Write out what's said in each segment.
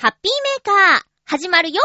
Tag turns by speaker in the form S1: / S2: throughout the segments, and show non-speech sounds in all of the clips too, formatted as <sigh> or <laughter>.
S1: ハッピーメーカー、始まるよ。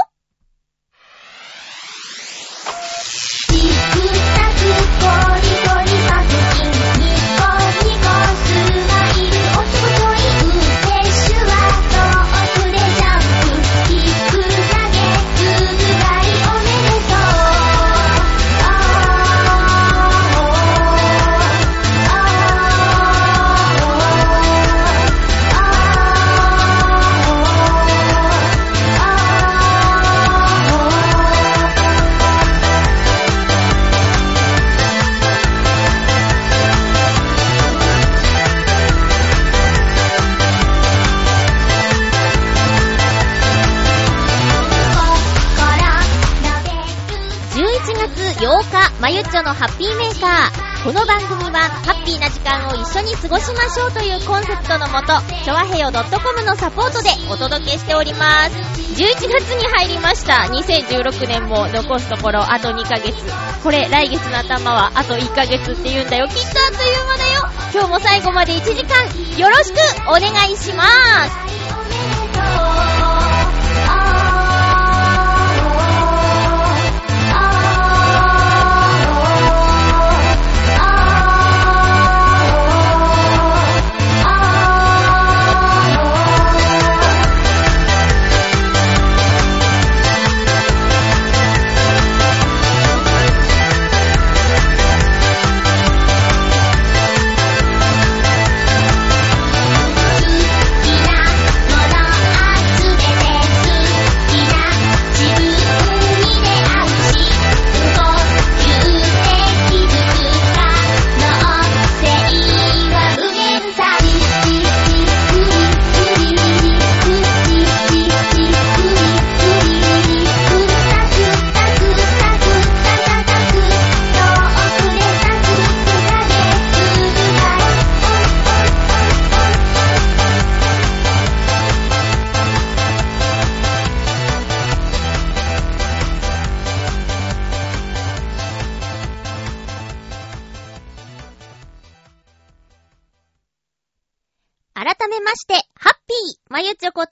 S1: まゆっちょのハッピーメーカー。この番組は、ハッピーな時間を一緒に過ごしましょうというコンセプトのもと、ちょわへよ .com のサポートでお届けしております。11月に入りました。2016年も残すところあと2ヶ月。これ、来月の頭はあと1ヶ月って言うんだよ。きっとあっという間だよ。今日も最後まで1時間、よろしくお願いします。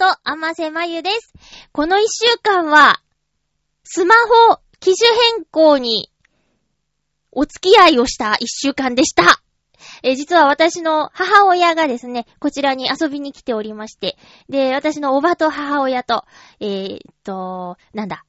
S1: こと、甘瀬まゆです。この一週間は、スマホ機種変更に、お付き合いをした一週間でした。え実は私の母親がですね、こちらに遊びに来ておりまして、で、私のおばと母親と、えーっと、なんだ、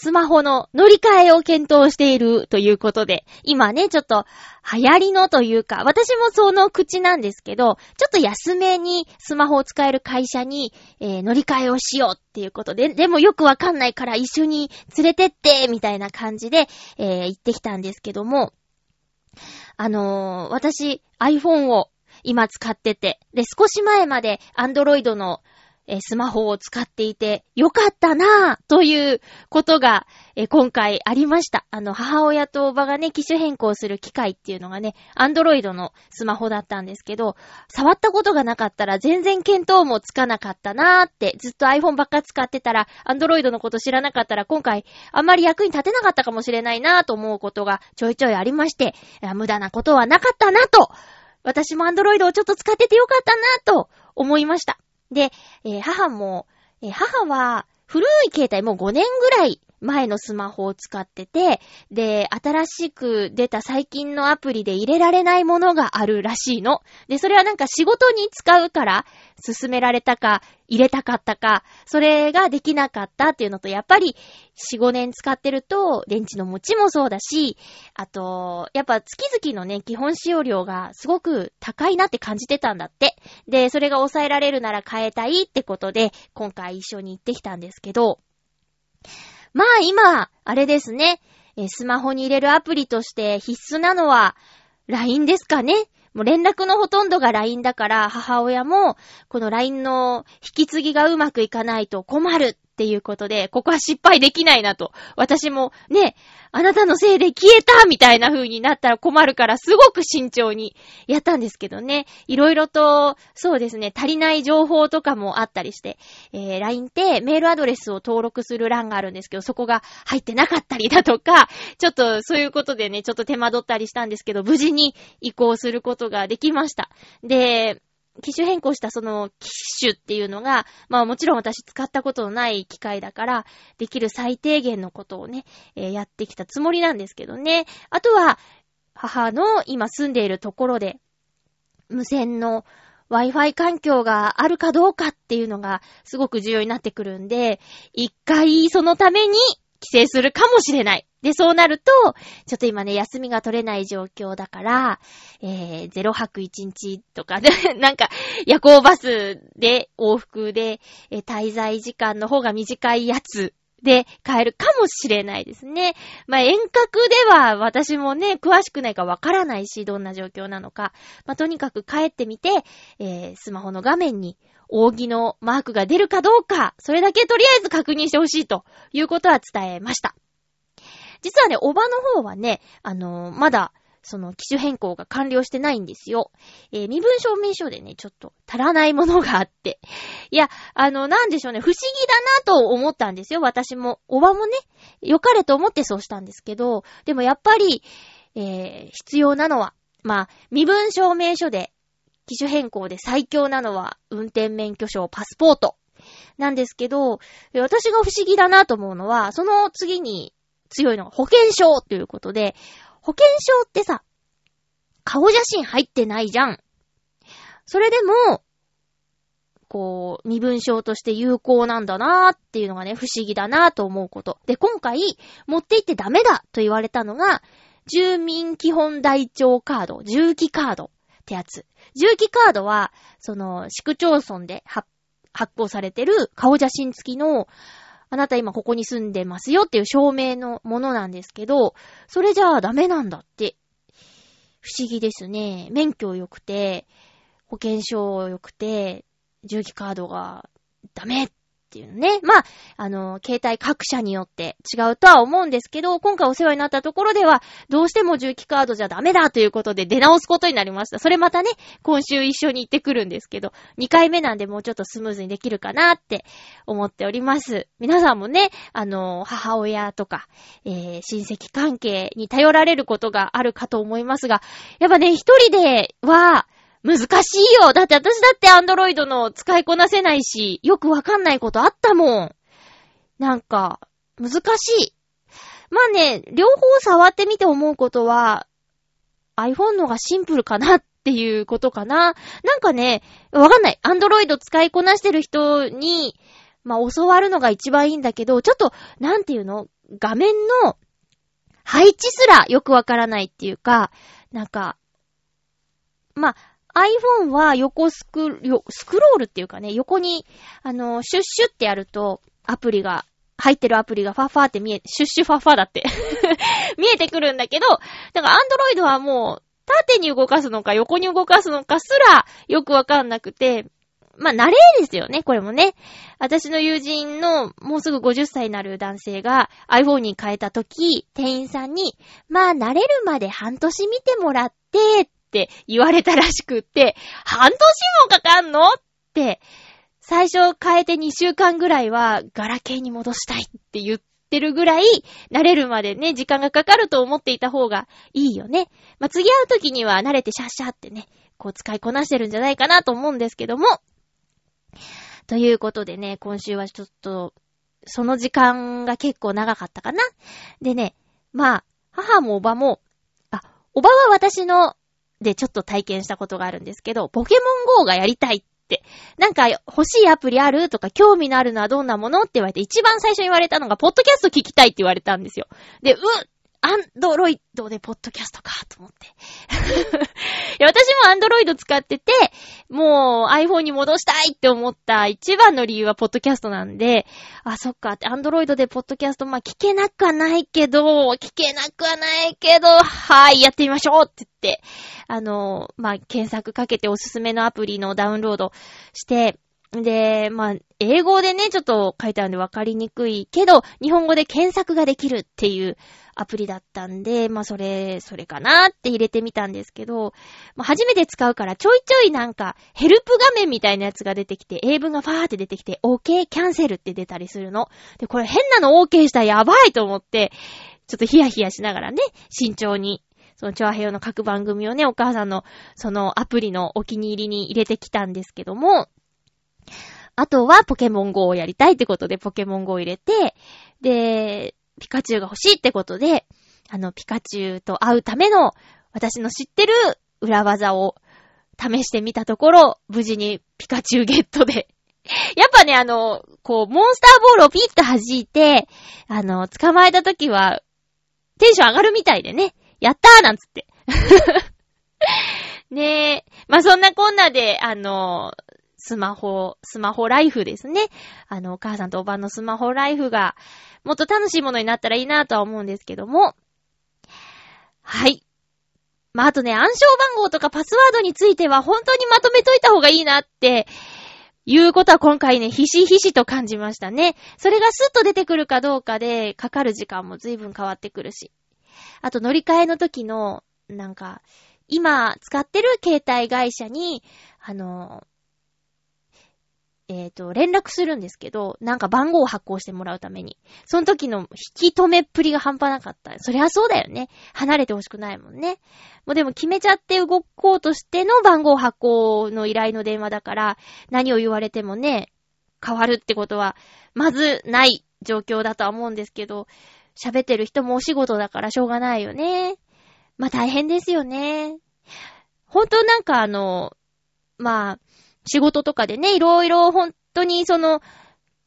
S1: スマホの乗り換えを検討しているということで、今ね、ちょっと流行りのというか、私もその口なんですけど、ちょっと安めにスマホを使える会社に、えー乗り換えをしようっていうことで、でもよくわかんないから一緒に連れてって、みたいな感じで、えー行ってきたんですけども、あのー私 iPhone を今使ってて、で、少し前まで Android のえスマホを使っていてよかったなぁということが、え今回ありました。あの、母親とおばがね、機種変更する機会っていうのがね、アンドロイドのスマホだったんですけど、触ったことがなかったら全然見当もつかなかったなーって、ずっと iPhone ばっか使ってたら、アンドロイドのこと知らなかったら、今回あんまり役に立てなかったかもしれないなーと思うことがちょいちょいありまして、無駄なことはなかったなと、私もアンドロイドをちょっと使っててよかったなと思いました。で、えー母も、えー母は古い携帯もう5年ぐらい前のスマホを使ってて、で、新しく出た最近のアプリで入れられないものがあるらしいの。で、それはなんか仕事に使うから、勧められたか、入れたかったか、それができなかったっていうのと、やっぱり4、5年使ってると、電池の持ちもそうだし、あと、やっぱ月々のね、基本使用量がすごく高いなって感じてたんだって。で、それが抑えられるなら変えたいってことで、今回一緒に行ってきたんですけど、まあ今、あれですね、スマホに入れるアプリとして必須なのは LINE ですかね。もう連絡のほとんどが LINE だから、母親も、この LINE の引き継ぎがうまくいかないと困るっていうことで、ここは失敗できないなと。私も、ね、あなたのせいで消えたみたいな風になったら困るから、すごく慎重にやったんですけどね。いろいろと、そうですね、足りない情報とかもあったりして、えー、LINE ってメールアドレスを登録する欄があるんですけど、そこが入ってなかったりだとか、ちょっとそういうことでね、ちょっと手間取ったりしたんですけど、無事に移行することができました。で、機種変更したその機種っていうのが、まあもちろん私使ったことのない機械だから、できる最低限のことをね、えー、やってきたつもりなんですけどね。あとは、母の今住んでいるところで、無線の Wi-Fi 環境があるかどうかっていうのがすごく重要になってくるんで、一回そのために帰省するかもしれない。で、そうなると、ちょっと今ね、休みが取れない状況だから、えー、0泊1日とか、<laughs> なんか、夜行バスで、往復で、えー、滞在時間の方が短いやつで帰るかもしれないですね。まあ、遠隔では私もね、詳しくないかわからないし、どんな状況なのか。まあ、とにかく帰ってみて、えー、スマホの画面に扇のマークが出るかどうか、それだけとりあえず確認してほしいということは伝えました。実はね、おばの方はね、あのー、まだ、その機種変更が完了してないんですよ。えー、身分証明書でね、ちょっと足らないものがあって。<laughs> いや、あの、なんでしょうね、不思議だなと思ったんですよ、私も。おばもね、良かれと思ってそうしたんですけど、でもやっぱり、えー、必要なのは、まあ、身分証明書で、機種変更で最強なのは、運転免許証、パスポート。なんですけど、私が不思議だなと思うのは、その次に強いのが保険証ということで、保険証ってさ、顔写真入ってないじゃん。それでも、こう、身分証として有効なんだなーっていうのがね、不思議だなーと思うこと。で、今回、持って行ってダメだと言われたのが、住民基本台帳カード、重機カードってやつ。重機カードは、その、市区町村で発行されてる顔写真付きの、あなた今ここに住んでますよっていう証明のものなんですけど、それじゃあダメなんだって。不思議ですね。免許良くて、保険証良くて、重機カードがダメっっていうね。まあ、あの、携帯各社によって違うとは思うんですけど、今回お世話になったところでは、どうしても重機カードじゃダメだということで出直すことになりました。それまたね、今週一緒に行ってくるんですけど、2回目なんでもうちょっとスムーズにできるかなって思っております。皆さんもね、あの、母親とか、えー、親戚関係に頼られることがあるかと思いますが、やっぱね、一人では、難しいよだって私だってアンドロイドの使いこなせないし、よくわかんないことあったもん。なんか、難しい。まあね、両方触ってみて思うことは、iPhone のがシンプルかなっていうことかな。なんかね、わかんない。アンドロイド使いこなしてる人に、まあ教わるのが一番いいんだけど、ちょっと、なんていうの？画面の配置すらよくわからないっていうか、なんか、まあ、iPhone は横スク、スクロールっていうかね、横に、あの、シュッシュってやると、アプリが、入ってるアプリがファファーって見え、シュッシュファファーだって <laughs> 見えてくるんだけど、だから Android はもう、縦に動かすのか横に動かすのかすらよくわかんなくて、まあ、慣れですよね、これもね。私の友人のもうすぐ50歳になる男性が iPhone に変えたとき、店員さんに、まあ、慣れるまで半年見てもらって、ってって言われたらしくって、半年もかかんの？って、最初変えて2週間ぐらいはガラケーに戻したいって言ってるぐらい、慣れるまでね、時間がかかると思っていた方がいいよね。まあ、次会う時には慣れてシャッシャってね、こう使いこなしてるんじゃないかなと思うんですけども。ということでね、今週はちょっと、その時間が結構長かったかな？でね、まあ、母もおばも、あ、おばは私のでちょっと体験したことがあるんですけど、ポケモン GO がやりたいって、なんか欲しいアプリあるとか興味のあるのはどんなものって言われて、一番最初に言われたのが、ポッドキャスト聞きたいって言われたんですよ。で、うっアンドロイドでポッドキャストかと思って。<laughs> 私もアンドロイド使ってて、もう iPhone に戻したいって思った一番の理由はポッドキャストなんで、あ、そっか、アンドロイドでポッドキャスト、まあ、聞けなくはないけど、聞けなくはないけど、はい、やってみましょうって言って、あの、まあ、検索かけておすすめのアプリのダウンロードして、で、まあ、英語でね、ちょっと書いてあるんでわかりにくいけど、日本語で検索ができるっていうアプリだったんで、まあ、それ、それかなって入れてみたんですけど、まあ、初めて使うからちょいちょいなんか、ヘルプ画面みたいなやつが出てきて、英文がファーって出てきて、OK、キャンセルって出たりするの。で、これ変なの OK したらやばいと思って、ちょっとヒヤヒヤしながらね、慎重にそのチョアヘヨの各番組をね、お母さんのそのアプリのお気に入りに入れてきたんですけども、あとはポケモン GO をやりたいってことでポケモン GO を入れて、で、ピカチュウが欲しいってことで、あの、ピカチュウと会うための私の知ってる裏技を試してみたところ、無事にピカチュウゲットで。<laughs> やっぱね、あの、こう、モンスターボールをピッと弾いて、あの、捕まえた時は、テンション上がるみたいでね、やったーなんつって。<laughs> ねえ。まあ、そんなこんなで、あの、スマホ、スマホライフですね。あの、お母さんとおばのスマホライフが、もっと楽しいものになったらいいなとは思うんですけども。はい。まあ、あとね、暗証番号とかパスワードについては本当にまとめといた方がいいなって、いうことは今回ね、ひしひしと感じましたね。それがスッと出てくるかどうかで、かかる時間も随分変わってくるし。あと乗り換えの時の、なんか、今使ってる携帯会社に、あの、えっ、ー、と、連絡するんですけど、なんか番号を発行してもらうために。その時の引き止めっぷりが半端なかった。そりゃそうだよね。離れてほしくないもんね。もうでも決めちゃって動こうとしての番号発行の依頼の電話だから、何を言われてもね、変わるってことは、まずない状況だとは思うんですけど、喋ってる人もお仕事だからしょうがないよね。まあ大変ですよね。本当なんかあの、まあ、仕事とかでね、いろいろ本当にその、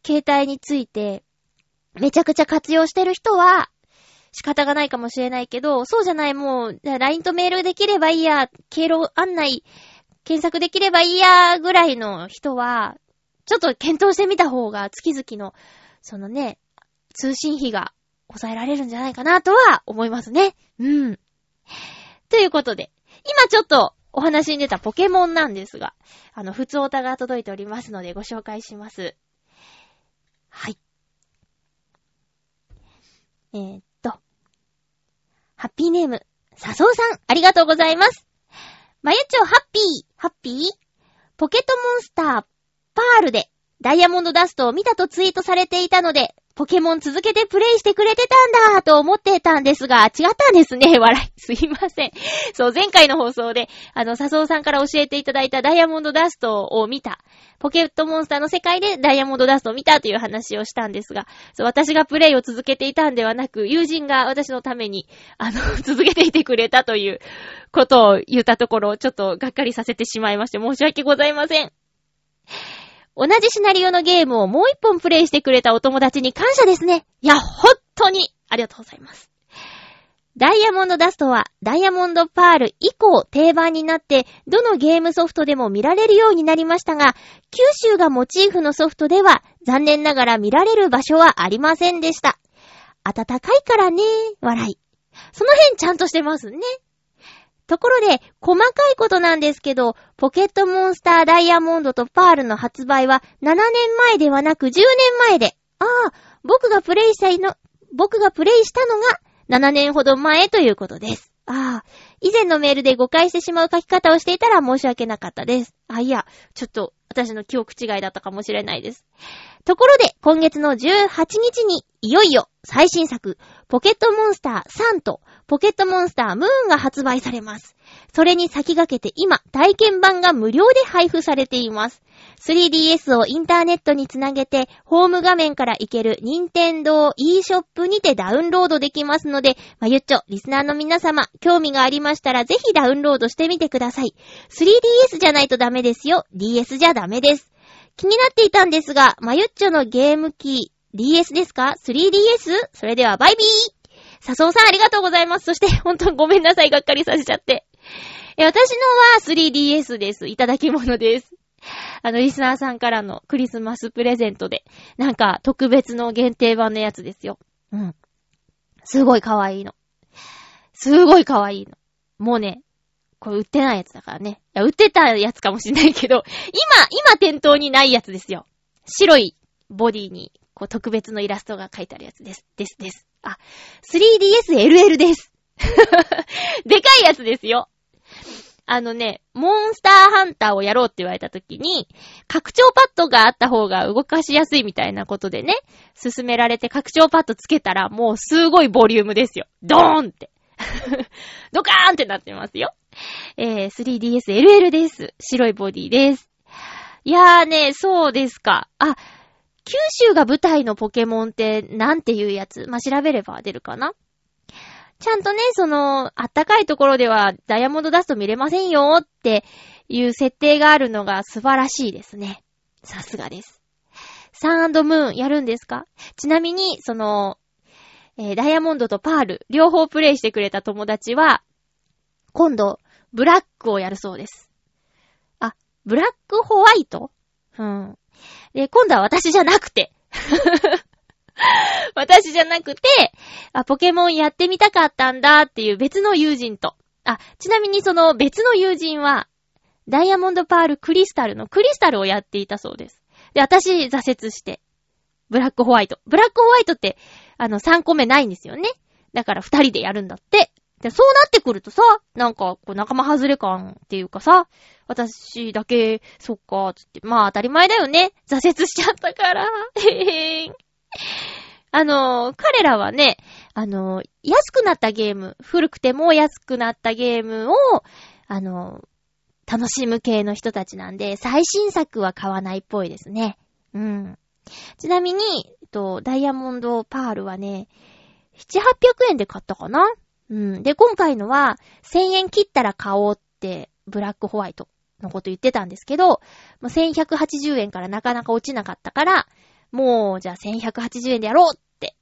S1: 携帯について、めちゃくちゃ活用してる人は、仕方がないかもしれないけど、そうじゃない、もう、LINE とメールできればいいや、経路案内、検索できればいいや、ぐらいの人は、ちょっと検討してみた方が、月々の、そのね、通信費が抑えられるんじゃないかなとは思いますね。うん。ということで、今ちょっとお話に出たポケモンなんですが、あの、普通オタが届いておりますのでご紹介します。はい。えー、っと、ハッピーネーム、サソウさん、ありがとうございます。まゆちょハッピー、ハッピー？ポケットモンスター、パールで、ダイヤモンドダストを見たとツイートされていたので、ポケモン続けてプレイしてくれてたんだと思ってたんですが、違ったんですね。<laughs> 笑い。すいません。そう、前回の放送で、あの、笹生さんから教えていただいたダイヤモンドダストを見た。ポケットモンスターの世界でダイヤモンドダストを見たという話をしたんですが、そう、私がプレイを続けていたんではなく、友人が私のために、あの、<laughs> 続けていてくれたということを言ったところ、ちょっとがっかりさせてしまいまして、申し訳ございません。同じシナリオのゲームをもう一本プレイしてくれたお友達に感謝ですね。いや、本当にありがとうございます。ダイヤモンドダストはダイヤモンドパール以降定番になってどのゲームソフトでも見られるようになりましたが、九州がモチーフのソフトでは残念ながら見られる場所はありませんでした。暖かいからね、笑い。その辺ちゃんとしてますね。ところで、細かいことなんですけど、ポケットモンスターダイヤモンドとパールの発売は7年前ではなく10年前で、ああ、僕がプレイしたの、僕がプレイしたのが7年ほど前ということです。ああ、以前のメールで誤解してしまう書き方をしていたら申し訳なかったです。あ、いや、ちょっと私の記憶違いだったかもしれないです。ところで、今月の18日に、いよいよ最新作、ポケットモンスター3とポケットモンスタームーンが発売されます。それに先駆けて今、体験版が無料で配布されています。3DS をインターネットにつなげて、ホーム画面から行ける任天堂 e ショップにてダウンロードできますので、まゆっちょ、リスナーの皆様、興味がありましたらぜひダウンロードしてみてください。3DS じゃないとダメですよ。DS じゃダメです。気になっていたんですが、まゆっちょのゲーム機、DS ですか ?3DS? それではバイビー笹尾さんありがとうございます。そして、本当にごめんなさい、がっかりさせちゃって。え、私のは 3DS です。いただき物です。<laughs> あの、リスナーさんからのクリスマスプレゼントで、なんか特別の限定版のやつですよ。うん。すごい可愛いの。すごい可愛いの。もうね、これ売ってないやつだからね。いや、売ってたやつかもしんないけど、今、今店頭にないやつですよ。白いボディに、こう特別のイラストが書いてあるやつです。です、です。あ、3DSLL です。<laughs> でかいやつですよ。あのね、モンスターハンターをやろうって言われた時に、拡張パッドがあった方が動かしやすいみたいなことでね、進められて拡張パッドつけたらもうすごいボリュームですよ。ドーンって。<laughs> ドカーンってなってますよ。えー、3DSLL です。白いボディです。いやーね、そうですか。あ、九州が舞台のポケモンってなんていうやつ？まあ、調べれば出るかな？ちゃんとね、その、あったかいところではダイヤモンドダスト見れませんよっていう設定があるのが素晴らしいですね。さすがです。サンムーンやるんですか？ちなみに、その、えーダイヤモンドとパール、両方プレイしてくれた友達は、今度、ブラックをやるそうです。あ、ブラックホワイト？うん。で、今度は私じゃなくて。<laughs> 私じゃなくて、あ、ポケモンやってみたかったんだっていう別の友人と。あ、ちなみにその別の友人は、ダイヤモンドパールクリスタルのクリスタルをやっていたそうです。で、私挫折して、ブラックホワイト。ブラックホワイトって、あの、3個目ないんですよね。だから2人でやるんだって。で、そうなってくるとさ、なんか、こう、仲間外れ感っていうかさ、私だけ、そっか、つって、まあ当たり前だよね。挫折しちゃったから。へへん。<laughs> あの、彼らはね、あの、安くなったゲーム、古くても安くなったゲームを、あの、楽しむ系の人たちなんで、最新作は買わないっぽいですね。うん。ちなみに、えっと、ダイヤモンドパールはね、7、800円で買ったかな？うん。で、今回のは、1000円切ったら買おうって、ブラックホワイトのこと言ってたんですけど、1180円からなかなか落ちなかったから、もう、じゃあ1180円でやろうって、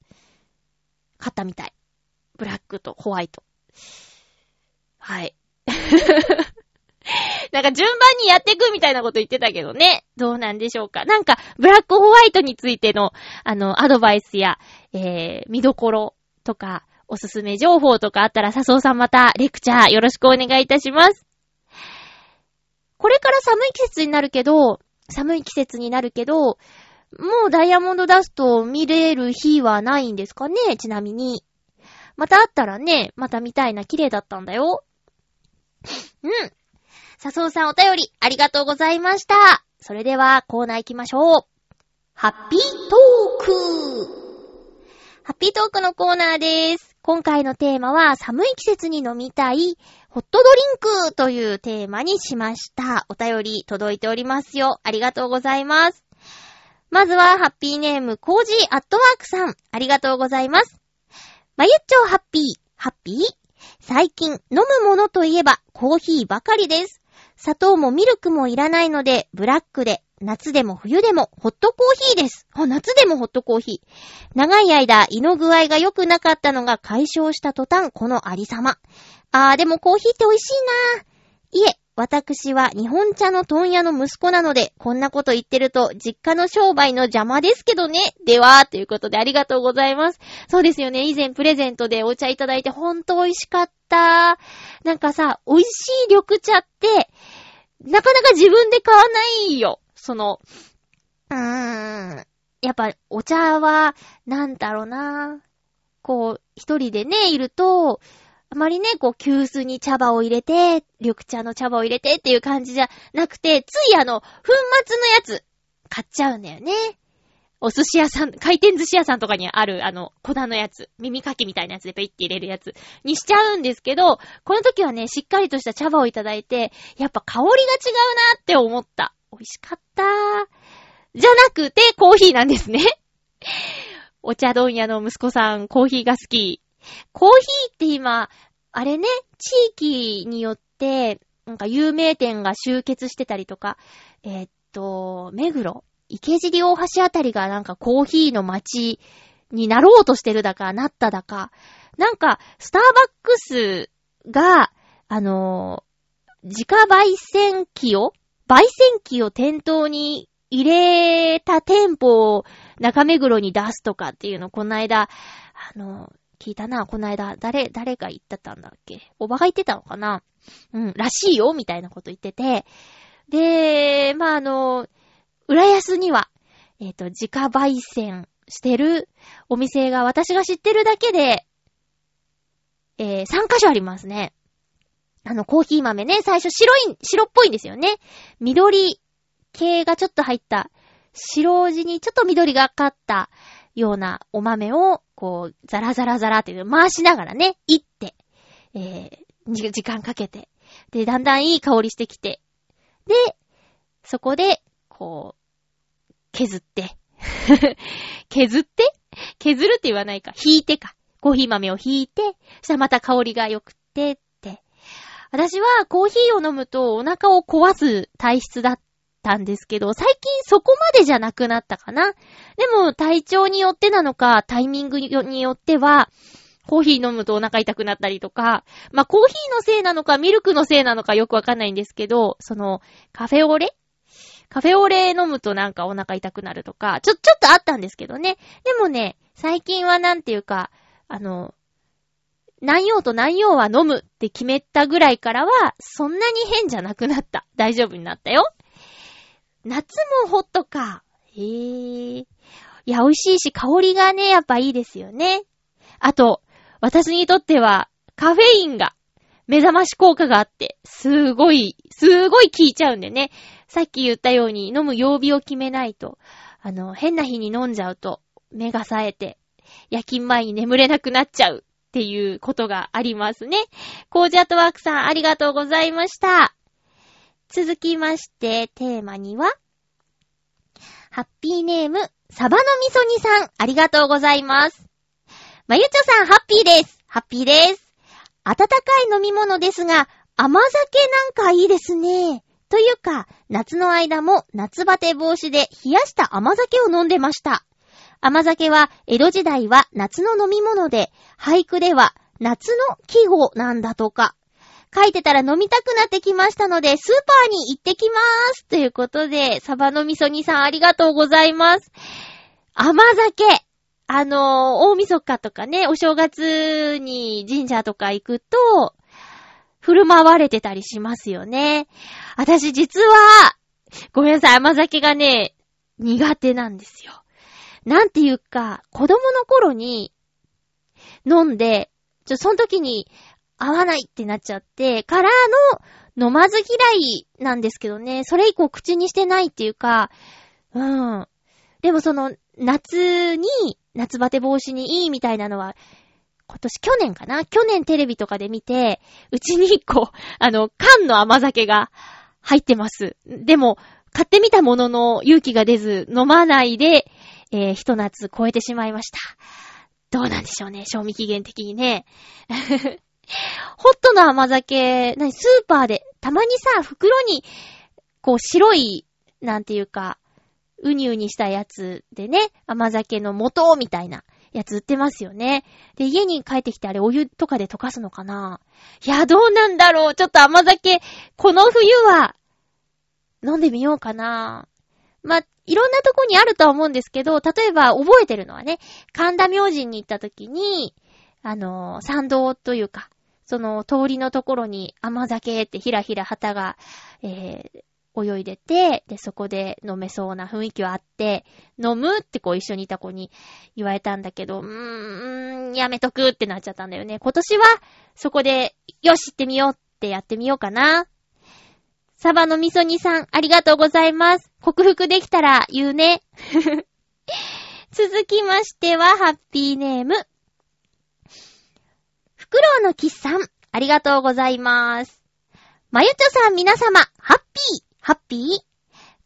S1: 買ったみたい。ブラックとホワイト。はい。<laughs> なんか順番にやっていくみたいなこと言ってたけどね。どうなんでしょうか。なんか、ブラックホワイトについての、あの、アドバイスや、えー、見どころとか、おすすめ情報とかあったら、笹生さんまた、レクチャーよろしくお願いいたします。これから寒い季節になるけど、寒い季節になるけど、もうダイヤモンドダストを見れる日はないんですかね？ちなみに。またあったらね、また見たいな、綺麗だったんだよ。うん。笹生さんお便り、ありがとうございました。それでは、コーナー行きましょう。ハッピートークハッピートークのコーナーです。今回のテーマは、寒い季節に飲みたい、ホットドリンクというテーマにしました。お便り届いておりますよ。ありがとうございます。まずは、ハッピーネーム、コージーアットワークさん。ありがとうございます。まゆっちょハッピー、ハッピー？最近、飲むものといえば、コーヒーばかりです。砂糖もミルクもいらないので、ブラックで、夏でも冬でもホットコーヒーです。あ、夏でもホットコーヒー。長い間、胃の具合が良くなかったのが解消した途端、このありさま。あー、でもコーヒーって美味しいなー。いえ、私は日本茶の問屋の息子なので、こんなこと言ってると、実家の商売の邪魔ですけどね。では、ということでありがとうございます。そうですよね。以前プレゼントでお茶いただいて、ほんと美味しかった。なんかさ、美味しい緑茶って、なかなか自分で買わないよ。その、うーん。やっぱ、お茶は、なんだろうな。こう、一人でね、いると、あまりね、こう、急須に茶葉を入れて、緑茶の茶葉を入れてっていう感じじゃなくて、ついあの、粉末のやつ、買っちゃうんだよね。お寿司屋さん、回転寿司屋さんとかにある、あの、粉のやつ、耳かきみたいなやつでペイって入れるやつにしちゃうんですけど、この時はね、しっかりとした茶葉をいただいて、やっぱ香りが違うなって思った。美味しかったーじゃなくて、コーヒーなんですね。お茶問屋の息子さん、コーヒーが好き。コーヒーって今、あれね、地域によって、なんか有名店が集結してたりとか、えーっと、目黒、池尻大橋あたりがなんかコーヒーの街になろうとしてるだか、なっただか、なんか、スターバックスが、あのー自家焙煎機を、焙煎機を店頭に入れた店舗を中目黒に出すとかっていうの、この間、あの、聞いたな、この間、誰、誰が言ってたんだっけ？おばが言ってたのかな？うん、らしいよ、みたいなこと言ってて。で、まあ、あの、浦安には、えっ、と、自家焙煎してるお店が私が知ってるだけで、えー、3カ所ありますね。あの、コーヒー豆ね、最初白い、白っぽいんですよね。緑系がちょっと入った、白地にちょっと緑がかったようなお豆を、こう、ザラザラザラっていう回しながらね、いって、えー、時間かけて。で、だんだんいい香りしてきて。で、そこで、こう、削って。<laughs> 削って？削るって言わないか。引いてか。コーヒー豆を引いて、そしたらまた香りが良くてって。私はコーヒーを飲むとお腹を壊す体質だったんですけど、最近そこまでじゃなくなったかな。でも体調によってなのか、タイミングによっては、コーヒー飲むとお腹痛くなったりとか、まあ、コーヒーのせいなのか、ミルクのせいなのかよくわかんないんですけど、その、カフェオレ？カフェオレ飲むとなんかお腹痛くなるとか、ちょ、ちょっとあったんですけどね。でもね、最近はなんていうか、あの、何用と何用は飲むって決めたぐらいからは、そんなに変じゃなくなった。大丈夫になったよ。夏もホットか。へぇ。いや、美味しいし、香りがね、やっぱいいですよね。あと、私にとっては、カフェインが、目覚まし効果があって、すごい、すごい効いちゃうんでね。さっき言ったように、飲む曜日を決めないと、あの、変な日に飲んじゃうと、目が冴えて、夜勤前に眠れなくなっちゃうっていうことがありますね。コージアットワークさん、ありがとうございました。続きまして、テーマには、ハッピーネーム、サバのみそ煮さん、ありがとうございます。まゆちょさん、ハッピーです。ハッピーです。温かい飲み物ですが、甘酒なんかいいですね。というか、夏の間も夏バテ防止で冷やした甘酒を飲んでました。甘酒は江戸時代は夏の飲み物で、俳句では夏の季語なんだとか。書いてたら飲みたくなってきましたので、スーパーに行ってきまーす。ということで、サバの味噌煮さんありがとうございます。甘酒。あのー、大晦日とかね、お正月に神社とか行くと、振る舞われてたりしますよね。私実は、ごめんなさい、甘酒がね、苦手なんですよ。なんていうか、子供の頃に飲んで、ちょ、その時に合わないってなっちゃって、からの飲まず嫌いなんですけどね、それ以降口にしてないっていうか、うん。でもその、夏に、夏バテ防止にいいみたいなのは、今年、去年かな？去年テレビとかで見て、うちに一個、<laughs> あの、缶の甘酒が入ってます。でも、買ってみたものの勇気が出ず、飲まないで、えー、一夏超えてしまいました。どうなんでしょうね、賞味期限的にね。ホットの甘酒、なに、スーパーで、たまにさ、袋に、こう、白い、なんていうか、うにうにしたやつでね、甘酒の元みたいなやつ売ってますよね。で、家に帰ってきてあれお湯とかで溶かすのかな。いや、どうなんだろう。ちょっと甘酒、この冬は、飲んでみようかな。ま、いろんなとこにあるとは思うんですけど、例えば覚えてるのはね、神田明神に行った時に、あのー、参道というか、その通りのところに甘酒ってひらひら旗が、えー、泳いでて、で、そこで飲めそうな雰囲気はあって、飲むってこう一緒にいた子に言われたんだけど、うーん、やめとくってなっちゃったんだよね。今年は、そこで、よし行ってみようってやってみようかな。サバの味噌煮さん、ありがとうございます。克服できたら言うね。<laughs> 続きましては、ハッピーネーム。フクロウのキッさん、ありがとうございます。まゆちょさん皆様、ハッピー、ハッピー？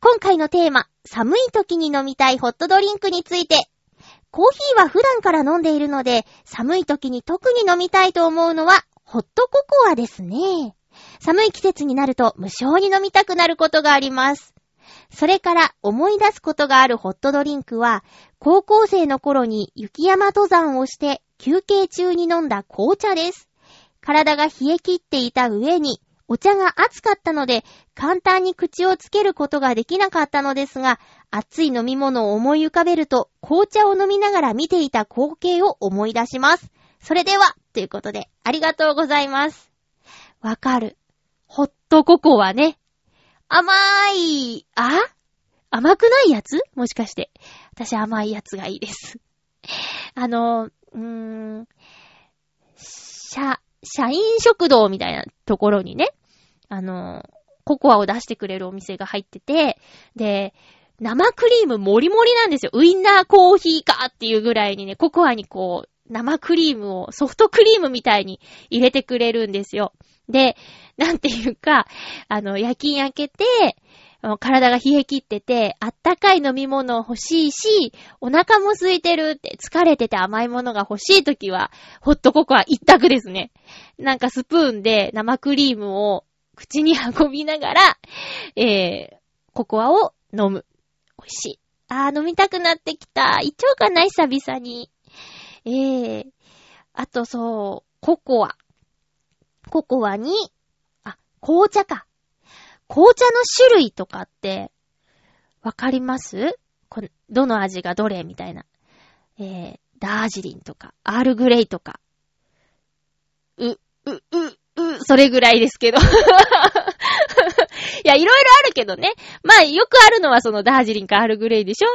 S1: 今回のテーマ、寒い時に飲みたいホットドリンクについて。コーヒーは普段から飲んでいるので、寒い時に特に飲みたいと思うのは、ホットココアですね。寒い季節になると無性に飲みたくなることがあります。それから思い出すことがあるホットドリンクは、高校生の頃に雪山登山をして休憩中に飲んだ紅茶です。体が冷え切っていた上に、お茶が熱かったので、簡単に口をつけることができなかったのですが、熱い飲み物を思い浮かべると、紅茶を飲みながら見ていた光景を思い出します。それでは、ということで、ありがとうございます。わかる。ホットココアね。甘い、あ？甘くないやつ？もしかして。私甘いやつがいいです。あの、うーん、社、社員食堂みたいなところにね、あの、ココアを出してくれるお店が入ってて、で、生クリームもりもりなんですよ。ウインナーコーヒーかっていうぐらいにね、ココアにこう、生クリームをソフトクリームみたいに入れてくれるんですよ。で、なんていうか、あの、夜勤明けて、体が冷え切ってて、あったかい飲み物欲しいし、お腹も空いてるって、疲れてて甘いものが欲しいときは、ホットココア一択ですね。なんかスプーンで生クリームを口に運びながら、えー、ココアを飲む。美味しい。あー、飲みたくなってきた。いっちゃおうかな、久々に。えー、あとそう、ココア。ココアに、あ、紅茶か。紅茶の種類とかって、わかります？どの味がどれみたいな。えー、ダージリンとか、アールグレイとか。う、う、う、う、それぐらいですけど。<laughs> いや、いろいろあるけどね。まあ、よくあるのはそのダージリンかアールグレイでしょ？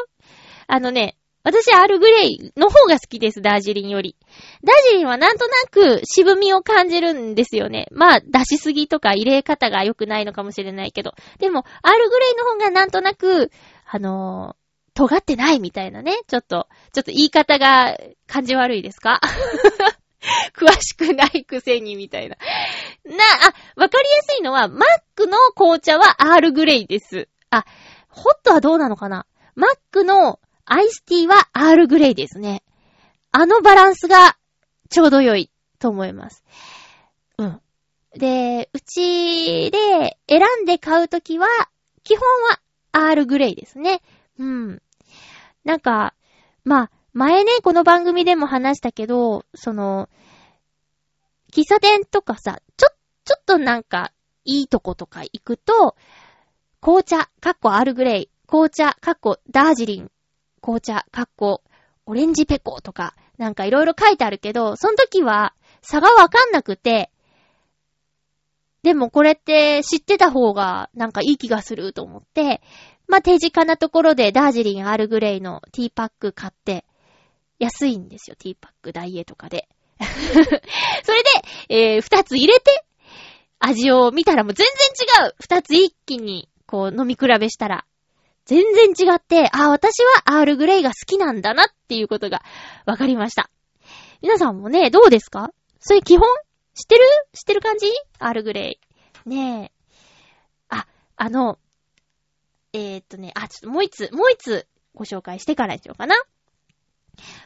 S1: あのね、私、アールグレイの方が好きです、ダージリンより。ダージリンはなんとなく渋みを感じるんですよね。まあ、出しすぎとか入れ方が良くないのかもしれないけど。でも、アールグレイの方がなんとなく、あのー、尖ってないみたいなね。ちょっと、ちょっと言い方が感じ悪いですか？<laughs> 詳しくないくせにみたいな。な、あ、わかりやすいのは、マックの紅茶はアールグレイです。あ、ホットはどうなのかな？マックのアイスティーはアールグレイですね。あのバランスがちょうど良いと思います。うん。で、うちで選んで買うときは、基本はアールグレイですね。うん。なんか、まあ、前ね、この番組でも話したけど、その、喫茶店とかさ、ちょ、ちょっとなんか、いいとことか行くと、紅茶、かっこアールグレイ、紅茶、かっこダージリン紅茶、かっこ、オレンジペコとか、なんかいろいろ書いてあるけど、その時は差がわかんなくて、でもこれって知ってた方がなんかいい気がすると思って、まあ、手近なところでダージリンアルグレイのティーパック買って、安いんですよ、ティーパック、ダイエとかで。<laughs> それで、えー、二つ入れて、味を見たらもう全然違う二つ一気に、こう、飲み比べしたら、全然違って、あ、私はアールグレイが好きなんだなっていうことが分かりました。皆さんもね、どうですか？それ基本知ってる？知ってる感じ？アールグレイ。ねえ。あ、あの、えー、っとね、あ、ちょっともう一つ、もう一つご紹介してからにしようかな。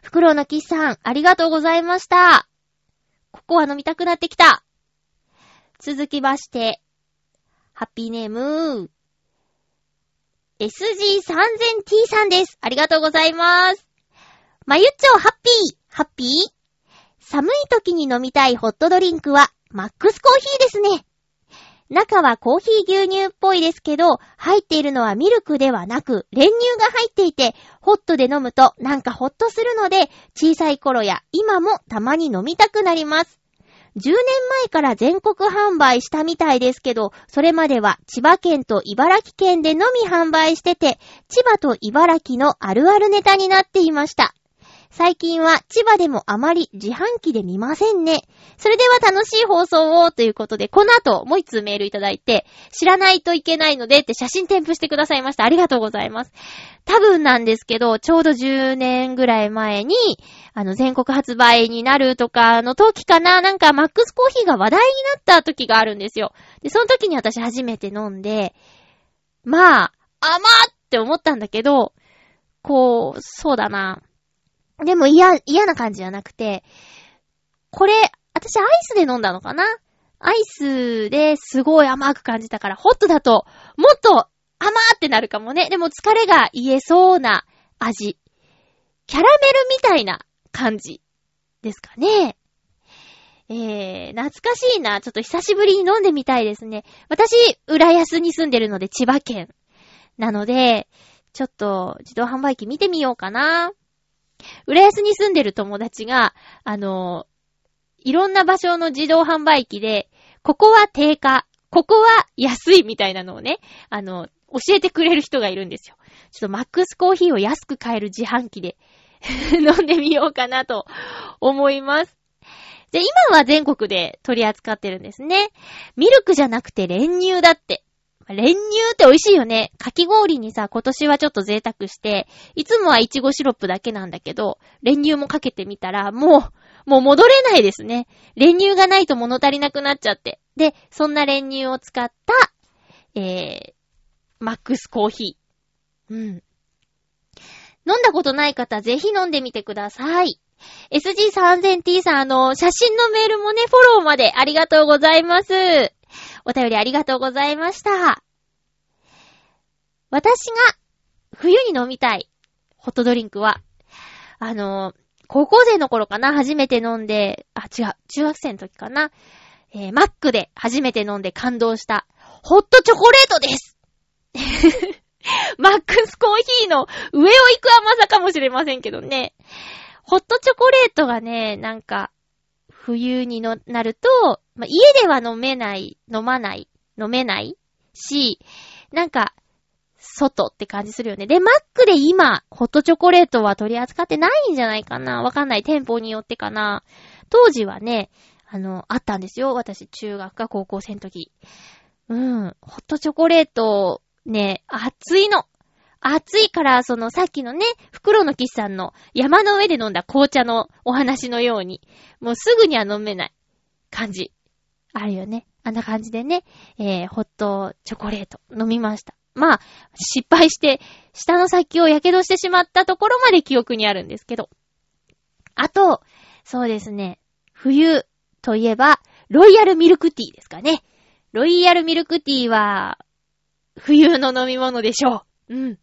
S1: フクロウのキスさん、ありがとうございました。ここは飲みたくなってきた。続きまして、ハッピーネーム、SG3000T さんです。ありがとうございます。まゆっちょハッピー、ハッピー？寒い時に飲みたいホットドリンクは、マックスコーヒーですね。中はコーヒー牛乳っぽいですけど、入っているのはミルクではなく、練乳が入っていて、ホットで飲むとなんかホッとするので、小さい頃や今もたまに飲みたくなります。10年前から全国販売したみたいですけど、それまでは千葉県と茨城県でのみ販売してて、千葉と茨城のあるあるネタになっていました。最近は千葉でもあまり自販機で見ませんね。それでは楽しい放送をということで、この後もう一通メールいただいて、知らないといけないのでって写真添付してくださいました。ありがとうございます。多分なんですけど、ちょうど10年ぐらい前に、あの、全国発売になるとかの時かな、なんかマックスコーヒーが話題になった時があるんですよ。で、その時に私初めて飲んで、まあ、甘って思ったんだけど、こう、そうだな。でも嫌、嫌な感じじゃなくて、これ、私アイスで飲んだのかな？アイスですごい甘く感じたから、ホットだと、もっと甘ーってなるかもね。でも疲れが癒えそうな味。キャラメルみたいな感じですかね。えー、懐かしいな。ちょっと久しぶりに飲んでみたいですね。私、浦安に住んでるので千葉県。なので、ちょっと自動販売機見てみようかな。浦安に住んでる友達が、あの、いろんな場所の自動販売機で、ここは低価、ここは安いみたいなのをね、あの、教えてくれる人がいるんですよ。ちょっとマックスコーヒーを安く買える自販機で <laughs> 飲んでみようかなと思います。で、今は全国で取り扱ってるんですね。ミルクじゃなくて練乳だって。練乳って美味しいよね。かき氷にさ、今年はちょっと贅沢して、いつもはいちごシロップだけなんだけど、練乳もかけてみたら、もう、もう戻れないですね。練乳がないと物足りなくなっちゃって。で、そんな練乳を使った、えー、マックスコーヒー。うん。飲んだことない方、ぜひ飲んでみてください。SG3000T さん、あの、写真のメールもね、フォローまでありがとうございます。お便りありがとうございました。私が冬に飲みたいホットドリンクは、あの、高校生の頃かな、初めて飲んで、あ、違う、中学生の時かな、えー、マックで初めて飲んで感動した、ホットチョコレートです <laughs> マックスコーヒーの上を行く甘さかもしれませんけどね。ホットチョコレートがね、なんか、冬にのなると、まあ、家では飲めない、飲まない、飲めないし、なんか、外って感じするよね。で、マックで今、ホットチョコレートは取り扱ってないんじゃないかなわかんない。店舗によってかな。当時はね、あの、あったんですよ。私、中学か高校生の時。うん。ホットチョコレート、ね、熱いの。熱いから、そのさっきのね、袋の岸さんの山の上で飲んだ紅茶のお話のように、もうすぐには飲めない感じ。あるよね。あんな感じでね、えー、ホットチョコレート飲みました。まあ、失敗して、下の先を火傷してしまったところまで記憶にあるんですけど。あと、そうですね、冬といえば、ロイヤルミルクティーですかね。ロイヤルミルクティーは、冬の飲み物でしょう。うん。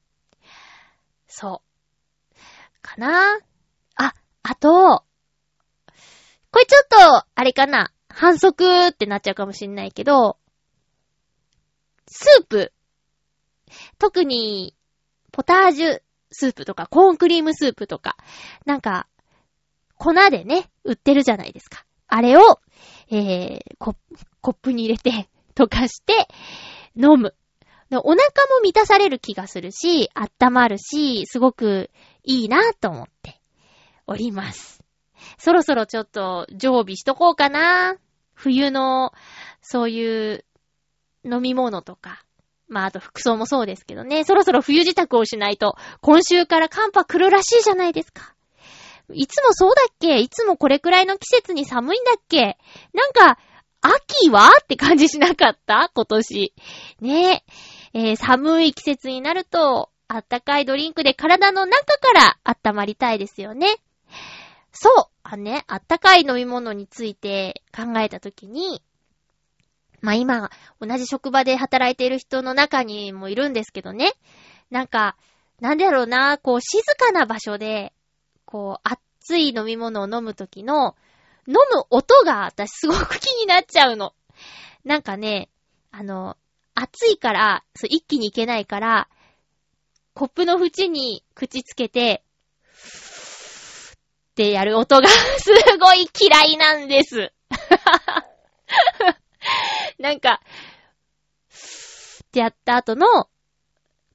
S1: そう。かな？あ、あと、これちょっと、あれかな？反則ってなっちゃうかもしんないけど、スープ。特に、ポタージュスープとか、コーンクリームスープとか、なんか、粉でね、売ってるじゃないですか。あれを、えー、コップに入れて、溶かして、飲む。お腹も満たされる気がするし、温まるし、すごくいいなと思っております。そろそろちょっと常備しとこうかな。冬の、そういう飲み物とか。まあ、あと服装もそうですけどね。そろそろ冬支度をしないと、今週から寒波来るらしいじゃないですか。いつもそうだっけ？いつもこれくらいの季節に寒いんだっけ？なんか、秋は？って感じしなかった？今年。ねえ。えー寒い季節になると、あったかいドリンクで体の中から温まりたいですよね。そうあね、あったかい飲み物について考えたときに、まあ今、同じ職場で働いている人の中にもいるんですけどね。なんか、なんだろうな、こう静かな場所で、こう熱い飲み物を飲むときの、飲む音が私すごく気になっちゃうの。なんかね、あの、熱いから、そう一気にいけないから、コップの縁に口つけて、ってやる音がすごい嫌いなんです。<laughs> なんか、ってやった後の、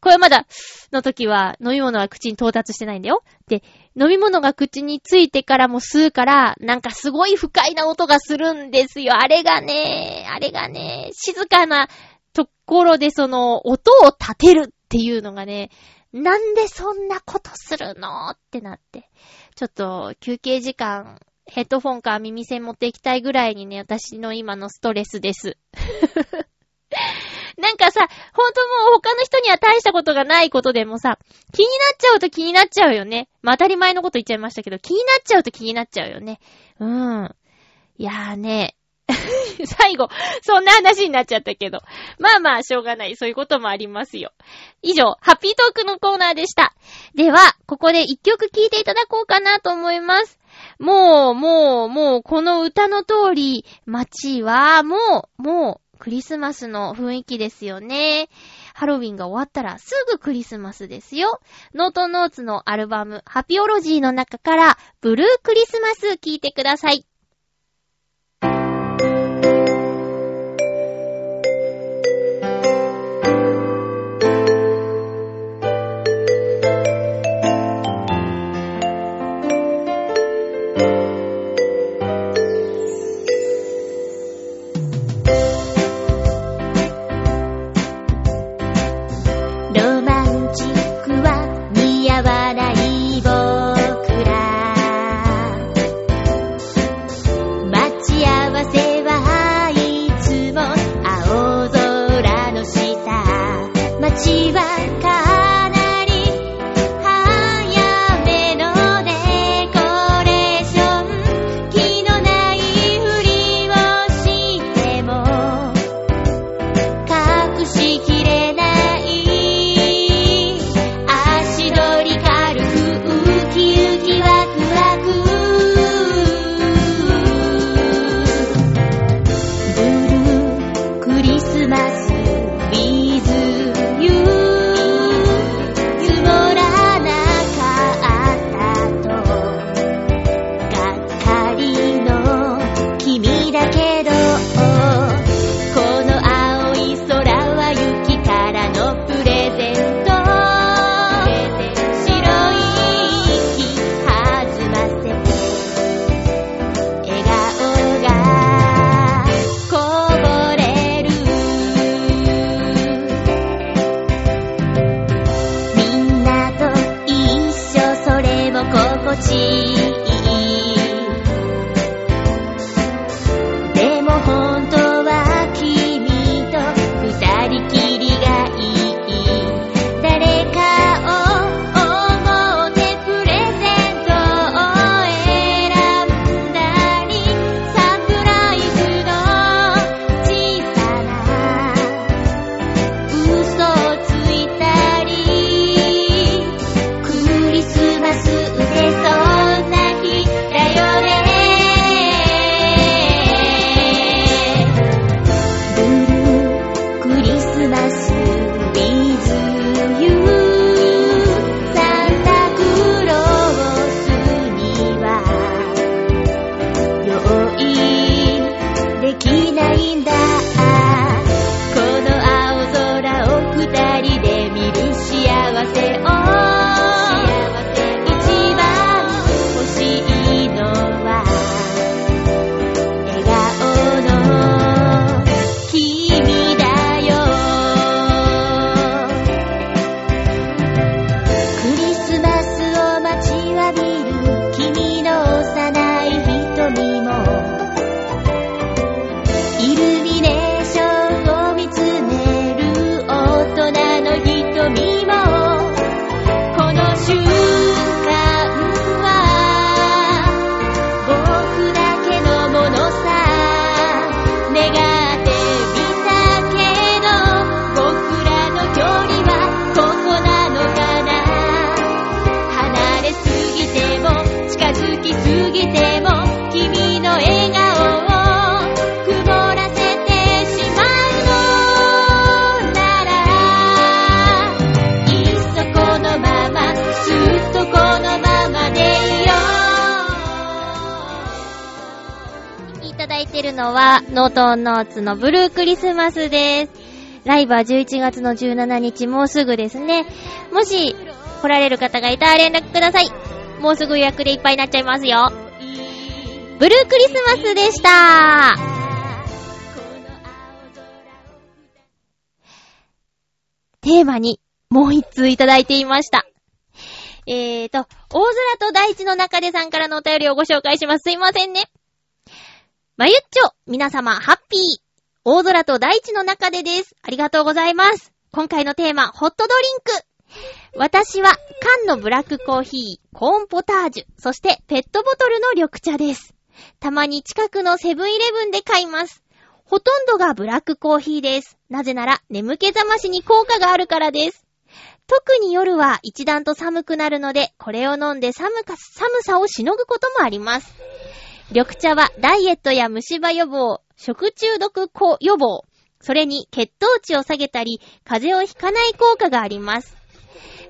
S1: これまだ、の時は飲み物は口に到達してないんだよ。で、飲み物が口についてからも吸うから、なんかすごい不快な音がするんですよ。あれがね、あれがね、静かなところでその音を立てるっていうのがね、なんでそんなことするのってなって。ちょっと休憩時間、ヘッドフォンか耳栓持っていきたいぐらいにね、私の今のストレスです。<laughs> なんかさ、ほんともう他の人には大したことがないことでもさ、気になっちゃうと気になっちゃうよね。まあ、当たり前のこと言っちゃいましたけど、気になっちゃうと気になっちゃうよね。うん。いやーね、<laughs> 最後、そんな話になっちゃったけど。まあまあ、しょうがない。そういうこともありますよ。以上、ハッピートークのコーナーでした。では、ここで一曲聴いていただこうかなと思います。もう、もう、もう、この歌の通り、街は、もう、もう、クリスマスの雰囲気ですよね。ハロウィンが終わったらすぐクリスマスですよ。ノートノーツのアルバム、ハピオロジーの中から、ブルークリスマス聴いてください。
S2: は、
S1: ノートンノーツのブルークリスマスです。ライブは11月の17日、もうすぐですね。もし、来られる方がいたら連絡ください。もうすぐ予約でいっぱいになっちゃいますよ。ブルークリスマスでした。テーマにもう一通いただいていました。えーと、大空と大地の中でさんからのお便りをご紹介します。すいませんね。まゆっちょ、皆様、ハッピー。大空と大地の中でです。ありがとうございます。今回のテーマ、ホットドリンク。私は、缶のブラックコーヒー、コーンポタージュ、そしてペットボトルの緑茶です。たまに近くのセブンイレブンで買います。ほとんどがブラックコーヒーです。なぜなら、眠気覚ましに効果があるからです。特に夜は一段と寒くなるので、これを飲んで寒か、寒さをしのぐこともあります。緑茶はダイエットや虫歯予防、食中毒予防、それに血糖値を下げたり、風邪をひかない効果があります。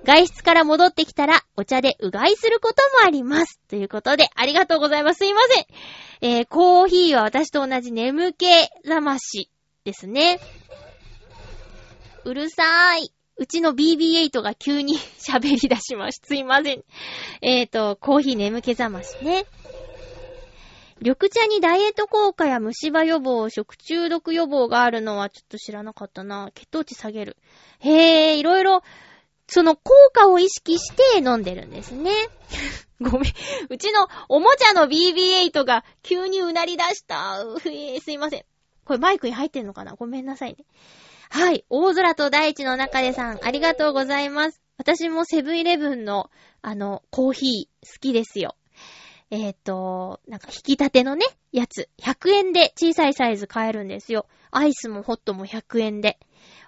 S1: 外出から戻ってきたら、お茶でうがいすることもあります。ということで、ありがとうございます。すいません。えー、コーヒーは私と同じ眠気覚ましですね。うるさーい。うちの BB8 が急に <laughs> 喋り出しました。すいません。えーと、コーヒー眠気覚ましね。緑茶にダイエット効果や虫歯予防、食中毒予防があるのはちょっと知らなかったな。血糖値下げる。へー、いろいろ、その効果を意識して飲んでるんですね。<laughs> ごめん。うちのおもちゃの BB8 が急にうなり出した。うえー、すいません。これマイクに入ってんのかな？ごめんなさいね。はい。大空と大地の中でさん、ありがとうございます。私もセブンイレブンの、あの、コーヒー好きですよ。えっ、ー、と、なんか引き立てのね、やつ。100円で小さいサイズ買えるんですよ。アイスもホットも100円で。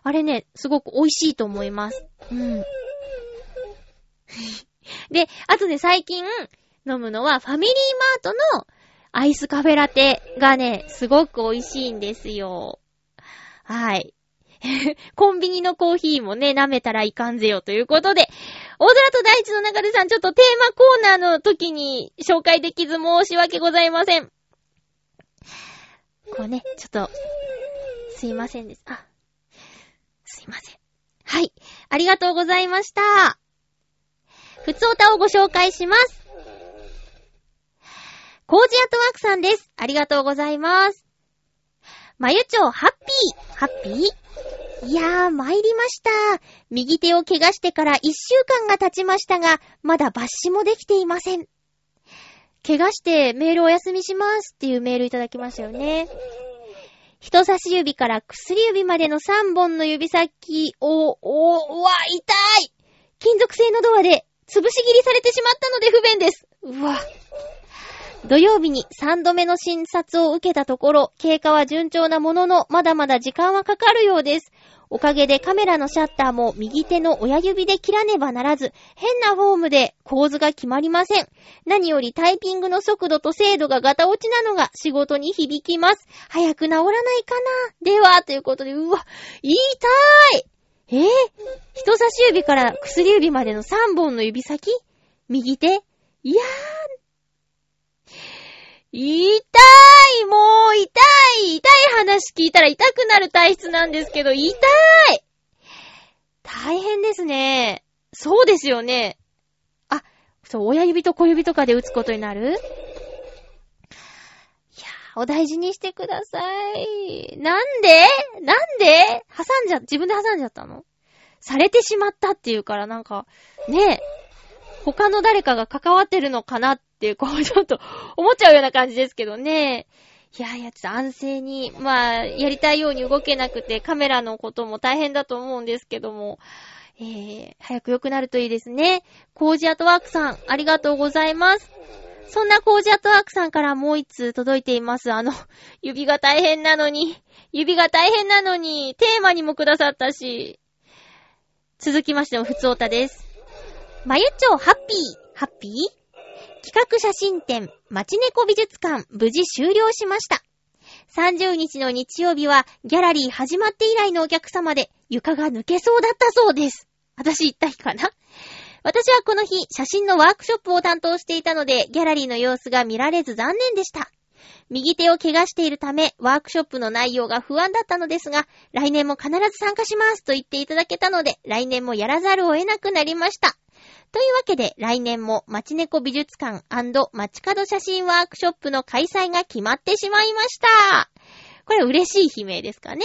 S1: あれね、すごく美味しいと思います。うん。<laughs> で、あとね、最近飲むのはファミリーマートのアイスカフェラテがね、すごく美味しいんですよ。はい。<laughs> コンビニのコーヒーもね、舐めたらいかんぜよということで、大空と大地の中でさん、ちょっとテーマコーナーの時に紹介できず申し訳ございません。こうね、ちょっと、すいませんです。あ、すいません。はい。ありがとうございました。ふつおたをご紹介します。コージアトワークさんです。ありがとうございます。まゆちょ、ハッピー、ハッピー？いやー、参りました。右手を怪我してから一週間が経ちましたが、まだ抜歯もできていません。怪我してメールお休みしますっていうメールいただきましたよね。人差し指から薬指までの3本の指先を、お、うわ、痛い金属製のドアで潰し切りされてしまったので不便です。うわ。土曜日に3度目の診察を受けたところ、経過は順調なものの、まだまだ時間はかかるようです。おかげでカメラのシャッターも右手の親指で切らねばならず、変なフォームで構図が決まりません。何よりタイピングの速度と精度がガタ落ちなのが仕事に響きます。早く治らないかなでは、ということで、うわ、痛いえー、人差し指から薬指までの3本の指先？右手？いやー、痛いもう痛い痛い話聞いたら痛くなる体質なんですけど、痛い大変ですね。そうですよね。あ、そう、親指と小指とかで打つことになる？いやー、お大事にしてください。なんで？なんで？挟んじゃ、自分で挟んじゃったの？されてしまったっていうからなんか、ねえ、他の誰かが関わってるのかなっっていう、こう、<laughs> ちょっと思っちゃうような感じですけどね。いやいや、ちょっと安静に、まあ、やりたいように動けなくて、カメラのことも大変だと思うんですけども、えー、早く良くなるといいですね。コージアトワークさん、ありがとうございます。そんなコージアトワークさんからもう一通届いています。あの、指が大変なのに、指が大変なのに、テーマにもくださったし。続きましても、ふつおたです。まゆちょハッピー、ハッピー？企画写真展、町猫美術館、無事終了しました。30日の日曜日は、ギャラリー始まって以来のお客様で、床が抜けそうだったそうです。私行った日かな？私はこの日、写真のワークショップを担当していたので、ギャラリーの様子が見られず残念でした。右手を怪我しているため、ワークショップの内容が不安だったのですが、来年も必ず参加しますと言っていただけたので、来年もやらざるを得なくなりました。というわけで、来年も町猫美術館街角写真ワークショップの開催が決まってしまいました。これ嬉しい悲鳴ですかね。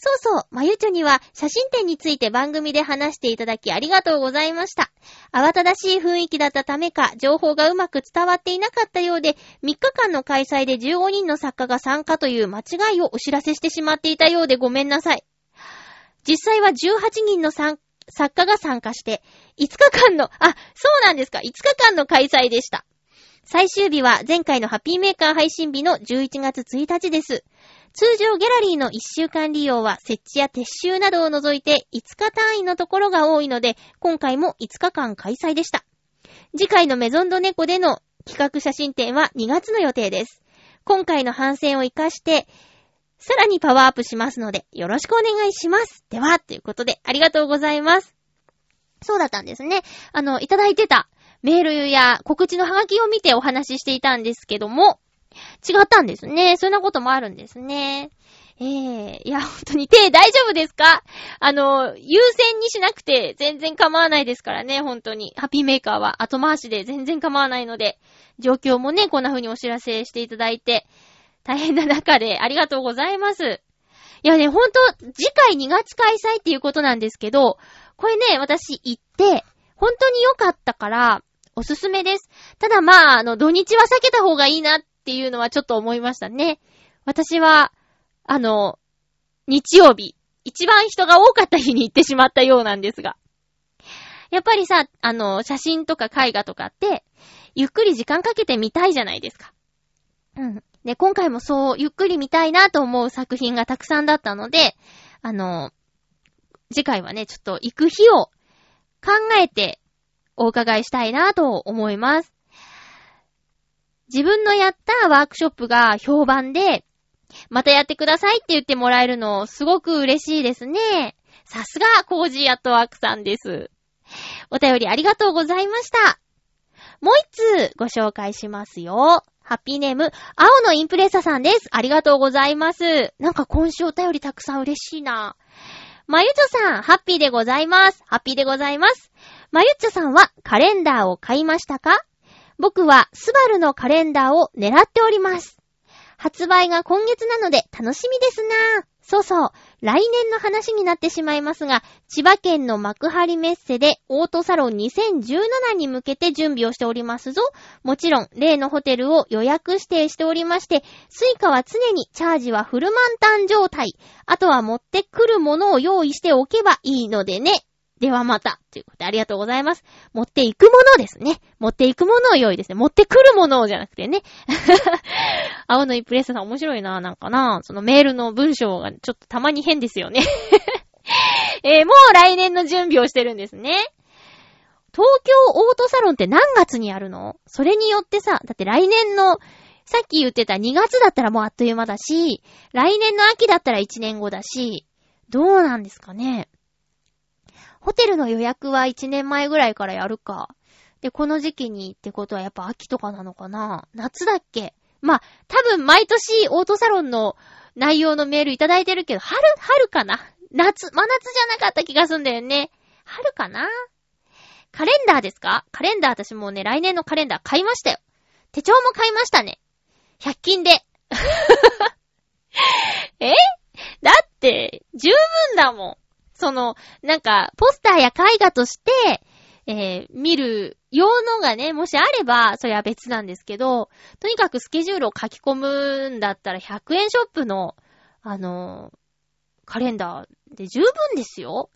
S1: そうそう、まゆちょには写真展について番組で話していただきありがとうございました。慌ただしい雰囲気だったためか、情報がうまく伝わっていなかったようで、3日間の開催で15人の作家が参加という間違いをお知らせしてしまっていたようでごめんなさい。実際は18人の参加作家が参加して、5日間の、あ、そうなんですか、5日間の開催でした。最終日は前回のハッピーメーカー配信日の11月1日です。通常ギャラリーの1週間利用は設置や撤収などを除いて5日単位のところが多いので、今回も5日間開催でした。次回のメゾンドネコでの企画写真展は2月の予定です。今回の反省を活かして、さらにパワーアップしますので、よろしくお願いします。では、ということで、ありがとうございます。そうだったんですね。あの、いただいてたメールや告知のハガキを見てお話ししていたんですけども、違ったんですね。そんなこともあるんですね。ええいや、本当に手大丈夫ですか？あの、優先にしなくて全然構わないですからね、本当に。ハッピーメーカーは後回しで全然構わないので、状況もね、こんな風にお知らせしていただいて、大変な中でありがとうございます。いやね、ほんと、次回2月開催っていうことなんですけど、これね、私行って、本当に良かったから、おすすめです。ただまあ、あの、土日は避けた方がいいなっていうのはちょっと思いましたね。私は、あの、日曜日、一番人が多かった日に行ってしまったようなんですが。やっぱりさ、あの、写真とか絵画とかって、ゆっくり時間かけて見たいじゃないですか。うん。で、今回もそう、ゆっくり見たいなと思う作品がたくさんだったので、あの、次回はね、ちょっと行く日を考えてお伺いしたいなと思います。自分のやったワークショップが評判で、またやってくださいって言ってもらえるの、すごく嬉しいですね。さすが、コージーアットワークさんです。お便りありがとうございました。もう一通ご紹介しますよ。ハッピーネーム、青のインプレッサさんです。ありがとうございます。なんか今週お便りたくさん嬉しいな。まゆちょさん、ハッピーでございます。ハッピーでございます。まゆっちょさんはカレンダーを買いましたか？僕はスバルのカレンダーを狙っております。発売が今月なので楽しみですな。そうそう。来年の話になってしまいますが、千葉県の幕張メッセでオートサロン2017に向けて準備をしておりますぞ。もちろん、例のホテルを予約指定しておりまして、スイカは常にチャージはフル満タン状態。あとは持ってくるものを用意しておけばいいのでね。ではまた。ということでありがとうございます。持っていくものですね。持っていくものを用意ですね。持ってくるものをじゃなくてね。<laughs> 青のイプレッサさん面白いな、なんかな。そのメールの文章がちょっとたまに変ですよね。<laughs> えー、もう来年の準備をしてるんですね。東京オートサロンって何月にやるの？それによってさ、だって来年の、さっき言ってた2月だったらもうあっという間だし、来年の秋だったら1年後だし、どうなんですかね？ホテルの予約は1年前ぐらいからやるか。で、この時期にってことはやっぱ秋とかなのかな夏だっけまあ、多分毎年オートサロンの内容のメールいただいてるけど、春、春かな夏、真夏じゃなかった気がすんだよね。春かなカレンダーですか？カレンダー私もうね、来年のカレンダー買いましたよ。手帳も買いましたね。100均で。<laughs> え？だって、十分だもん。その、なんか、ポスターや絵画として、えー、見る用のがね、もしあれば、それは別なんですけど、とにかくスケジュールを書き込むんだったら100円ショップの、あのー、カレンダーで十分ですよ。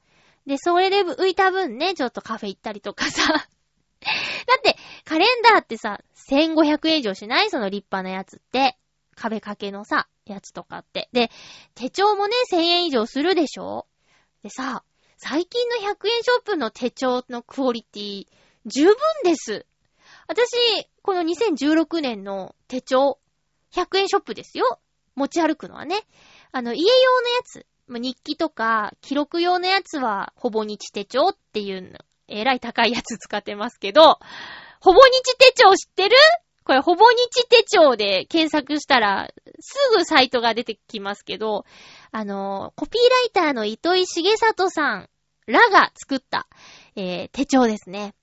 S1: で、それで浮いた分ね、ちょっとカフェ行ったりとかさ。<laughs> だって、カレンダーってさ、1500円以上しない？その立派なやつって。壁掛けのさ、やつとかって。で、手帳もね、1000円以上するでしょ？でさ、最近の100円ショップの手帳のクオリティ、十分です。私、この2016年の手帳、100円ショップですよ。持ち歩くのはね。あの、家用のやつ、日記とか、記録用のやつは、ほぼ日手帳っていうの、えらい高いやつ使ってますけど、ほぼ日手帳知ってる？これ、ほぼ日手帳で検索したら、すぐサイトが出てきますけど、あの、コピーライターの糸井重里さんらが作った、えー、手帳ですね。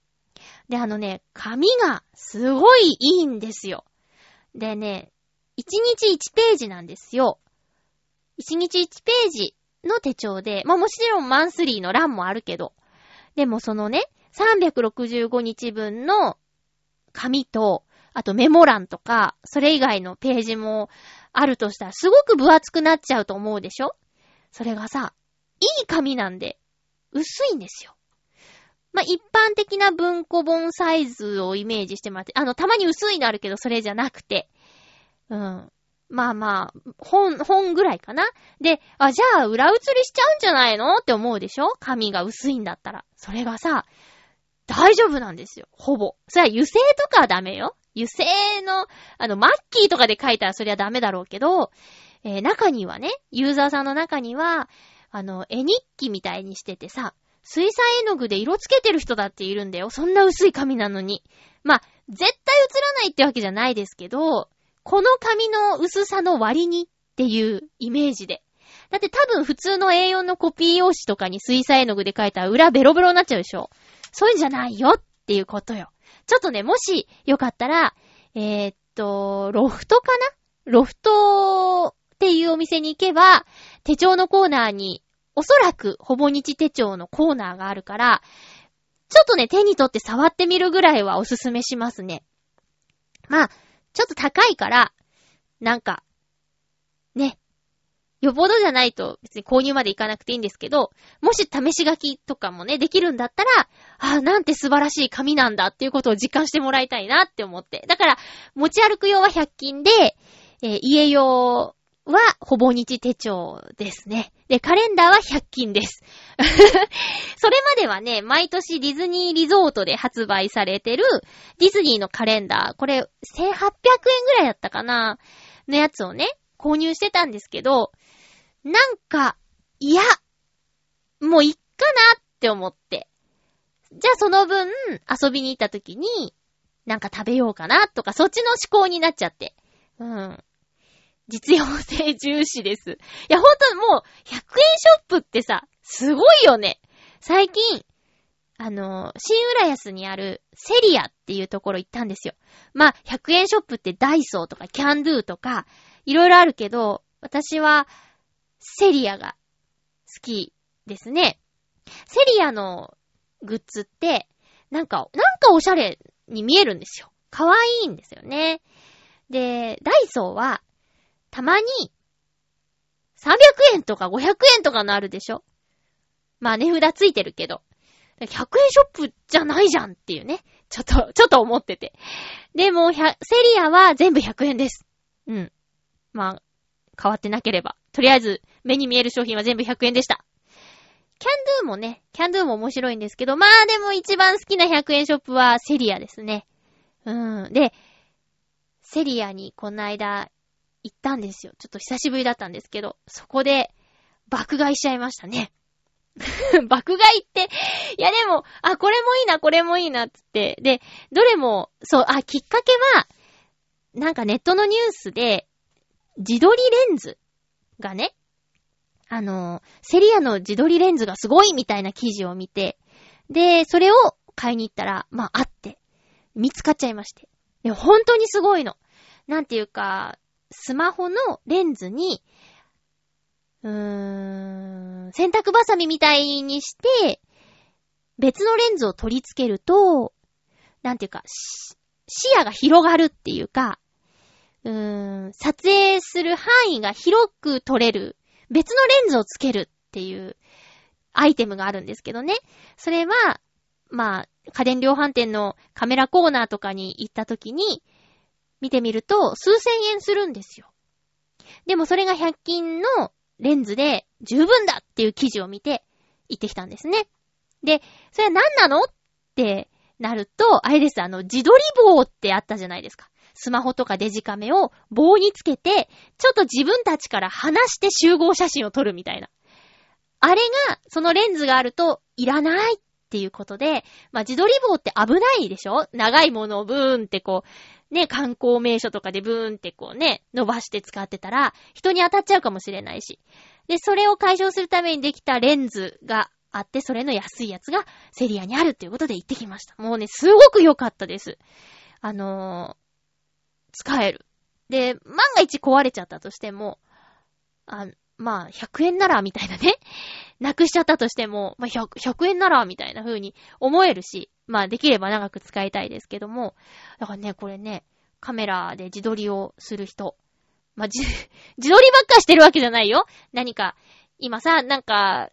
S1: で、あのね、紙がすごいいいんですよ。でね、1日1ページなんですよ。1日1ページの手帳で、まあもちろんマンスリーの欄もあるけど、でもそのね、365日分の紙と、あとメモ欄とか、それ以外のページもあるとしたら、すごく分厚くなっちゃうと思うでしょ？それがさ、いい紙なんで、薄いんですよ。まあ、一般的な文庫本サイズをイメージしてもらって、あの、たまに薄いのあるけど、それじゃなくて、うん。まあまあ、本、本ぐらいかな。で、あ、じゃあ、裏写りしちゃうんじゃないの？って思うでしょ？紙が薄いんだったら。それがさ、大丈夫なんですよ。ほぼ。それは油性とかはダメよ。油性の、あの、マッキーとかで書いたらそりゃダメだろうけど、えー、中にはね、ユーザーさんの中には、あの、絵日記みたいにしててさ、水彩絵の具で色つけてる人だっているんだよ。そんな薄い紙なのに。まあ、絶対映らないってわけじゃないですけど、この紙の薄さの割にっていうイメージで。だって多分普通の A4 のコピー用紙とかに水彩絵の具で書いたら裏ベロベロになっちゃうでしょ。そういうんじゃないよっていうことよ。ちょっとね、もしよかったら、えー、っと、ロフトかな？ロフトっていうお店に行けば、手帳のコーナーに、おそらくほぼ日手帳のコーナーがあるから、ちょっとね、手に取って触ってみるぐらいはおすすめしますね。まあ、ちょっと高いから、なんか、ね、よぼどじゃないと別に購入までいかなくていいんですけど、もし試し書きとかもね、できるんだったら、ああ、なんて素晴らしい紙なんだっていうことを実感してもらいたいなって思って。だから、持ち歩く用は100均で、えー、家用はほぼ日手帳ですね。で、カレンダーは100均です。<laughs> それまではね、毎年ディズニーリゾートで発売されてるディズニーのカレンダー、これ1800円ぐらいだったかなのやつをね、購入してたんですけど、なんか、いや、もういっかなって思って。じゃあその分、遊びに行った時に、なんか食べようかなとか、そっちの思考になっちゃって。うん。実用性重視です。いや、ほんともう、100円ショップってさ、すごいよね。最近、あの、新浦安にあるセリアっていうところ行ったんですよ。まあ、100円ショップってダイソーとかキャンドゥとか、いろいろあるけど、私は、セリアが好きですね。セリアのグッズって、なんか、なんかおしゃれに見えるんですよ。かわいいんですよね。で、ダイソーは、たまに、300円とか500円とかのあるでしょまあ値札ついてるけど。100円ショップじゃないじゃんっていうね。ちょっと、ちょっと思ってて。でも、セリアは全部100円です。うん。まあ、変わってなければ。とりあえず、目に見える商品は全部100円でした。キャンドゥもね、キャンドゥも面白いんですけど、まあでも一番好きな100円ショップはセリアですね。うん。で、セリアにこの間行ったんですよ。ちょっと久しぶりだったんですけど、そこで爆買いしちゃいましたね。<laughs> 爆買いって、いやでも、あ、これもいいな、これもいいな、つって。で、どれも、そう、あ、きっかけは、なんかネットのニュースで、自撮りレンズがね、あの、セリアの自撮りレンズがすごいみたいな記事を見て、で、それを買いに行ったら、まあ、あって、見つかっちゃいまして。で、本当にすごいの。なんていうか、スマホのレンズに、うーん、洗濯バサミみたいにして、別のレンズを取り付けると、なんていうか、視野が広がるっていうか、うーん、撮影する範囲が広く撮れる、別のレンズをつけるっていうアイテムがあるんですけどね。それは、まあ、家電量販店のカメラコーナーとかに行った時に、見てみると、数千円するんですよ。でもそれが100均のレンズで十分だっていう記事を見て行ってきたんですね。で、それは何なのってなると、あれです、あの、自撮り棒ってあったじゃないですか。スマホとかデジカメを棒につけて、ちょっと自分たちから離して集合写真を撮るみたいな。あれが、そのレンズがあると、いらないっていうことで、まあ、自撮り棒って危ないでしょ？長いものをブーンってこう、ね、観光名所とかでブーンってこうね、伸ばして使ってたら、人に当たっちゃうかもしれないし。で、それを解消するためにできたレンズがあって、それの安いやつがセリアにあるっていうことで行ってきました。もうね、すごく良かったです。あの、使える。で、万が一壊れちゃったとしても、あ、まあ、100円なら、みたいなね。<laughs> なくしちゃったとしても、まあ100、100円なら、みたいな風に思えるし、まあ、できれば長く使いたいですけども、だからね、これね、カメラで自撮りをする人。まあ、じ、<laughs> 自撮りばっかしてるわけじゃないよ。何か、今さ、なんか、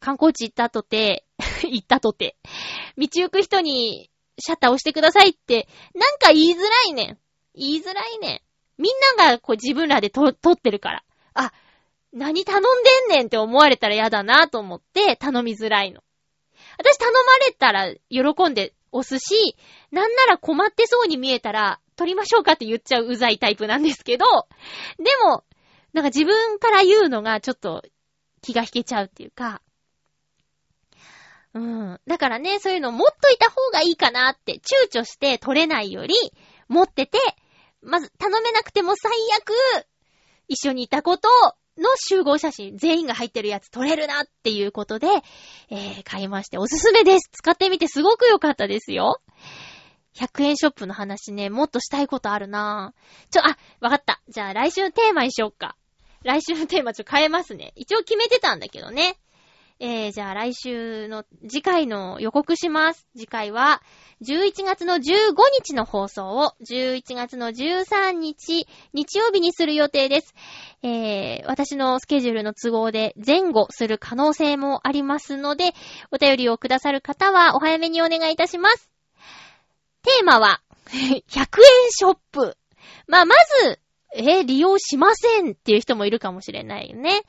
S1: 観光地行ったとて、<laughs> 行ったとて、道行く人にシャッター押してくださいって、なんか言いづらいねん。言いづらいねん。みんながこう自分らでと撮ってるから。あ、何頼んでんねんって思われたら嫌だなと思って頼みづらいの。私頼まれたら喜んで押すし、なんなら困ってそうに見えたら撮りましょうかって言っちゃううざいタイプなんですけど、でも、なんか自分から言うのがちょっと気が引けちゃうっていうか、うん。だからね、そういうの持っといた方がいいかなって、躊躇して取れないより、持ってて、まず頼めなくても最悪、一緒にいたことの集合写真、全員が入ってるやつ撮れるなっていうことで、えー、買いましておすすめです。使ってみてすごく良かったですよ。100円ショップの話ね、もっとしたいことあるなぁ。ちょ、あ、わかった。じゃあ来週のテーマにしよっか。来週のテーマちょ変えますね。一応決めてたんだけどね。えー、じゃあ来週の次回の予告します。次回は11月の15日の放送を11月の13日日曜日にする予定です。えー、私のスケジュールの都合で前後する可能性もありますので、お便りをくださる方はお早めにお願いいたします。テーマは100円ショップ。まあ、まず、えー利用しませんっていう人もいるかもしれないよね。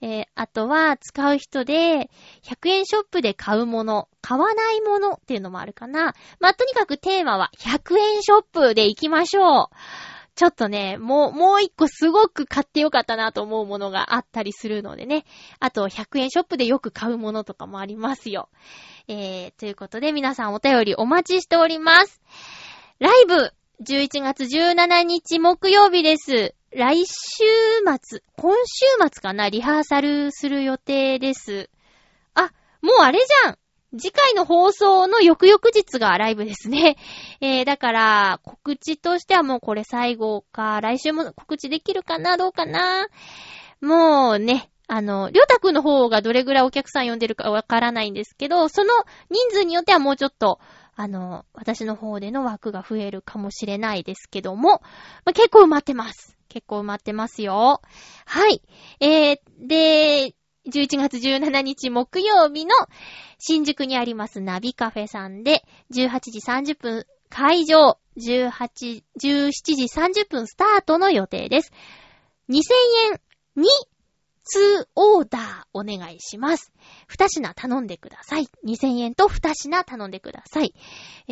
S1: えーあとは、使う人で、100円ショップで買うもの、買わないものっていうのもあるかな。まあ、とにかくテーマは、100円ショップで行きましょう。ちょっとね、もう、もう一個すごく買ってよかったなと思うものがあったりするのでね。あと、100円ショップでよく買うものとかもありますよ。えー、ということで皆さんお便りお待ちしております。ライブ、11月17日木曜日です。来週末、今週末かなリハーサルする予定です。あ、もうあれじゃん次回の放送の翌々日がライブですね。<laughs> えー、だから、告知としてはもうこれ最後か、来週も告知できるかなどうかなもうね、あの、りょうたくんの方がどれぐらいお客さん呼んでるかわからないんですけど、その人数によってはもうちょっと、あの、私の方での枠が増えるかもしれないですけども、まあ、結構埋まってます。結構埋まってますよ。はい。えー、で、11月17日木曜日の新宿にありますナビカフェさんで、18時30分会場、18、17時30分スタートの予定です。2000円に2オーダーお願いします。2品頼んでください。2000円と2品頼んでください。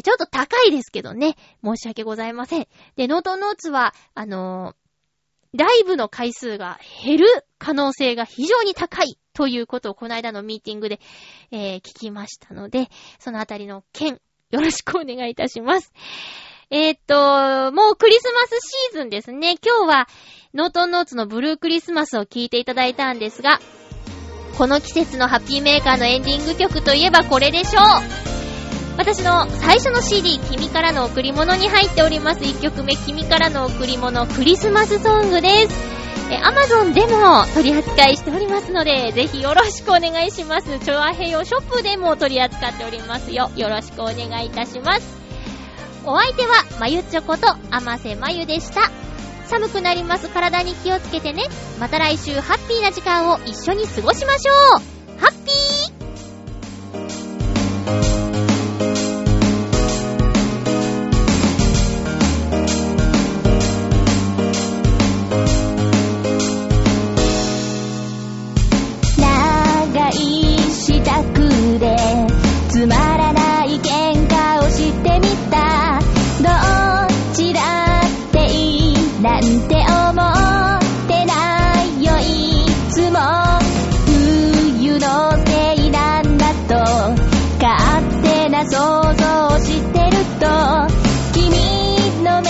S1: ちょっと高いですけどね。申し訳ございません。で、ノートノーツは、あのーライブの回数が減る可能性が非常に高いということをこの間のミーティングで、えー聞きましたので、そのあたりの件、よろしくお願いいたします。えーっと、もうクリスマスシーズンですね。今日は、ノートンノーツのブルークリスマスを聴いていただいたんですが、この季節のハッピーメーカーのエンディング曲といえばこれでしょう私の最初の CD、君からの贈り物に入っております1曲目、君からの贈り物、クリスマスソングです。え、Amazon でも取り扱いしておりますので、ぜひよろしくお願いします。チョアヘヨショップでも取り扱っておりますよ。よろしくお願いいたします。お相手は、まゆちょこと、あませまゆでした。寒くなります。体に気をつけてね。また来週、ハッピーな時間を一緒に過ごしましょう。ハッピー
S2: でつまらない喧嘩をしてみた。どっちらっていいなんて思ってないよいつも。冬のせいなんだと勝手な想像をしてると君の目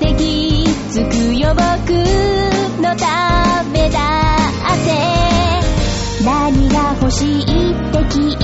S2: で気づくよ僕のためだって。何が欲しいって聞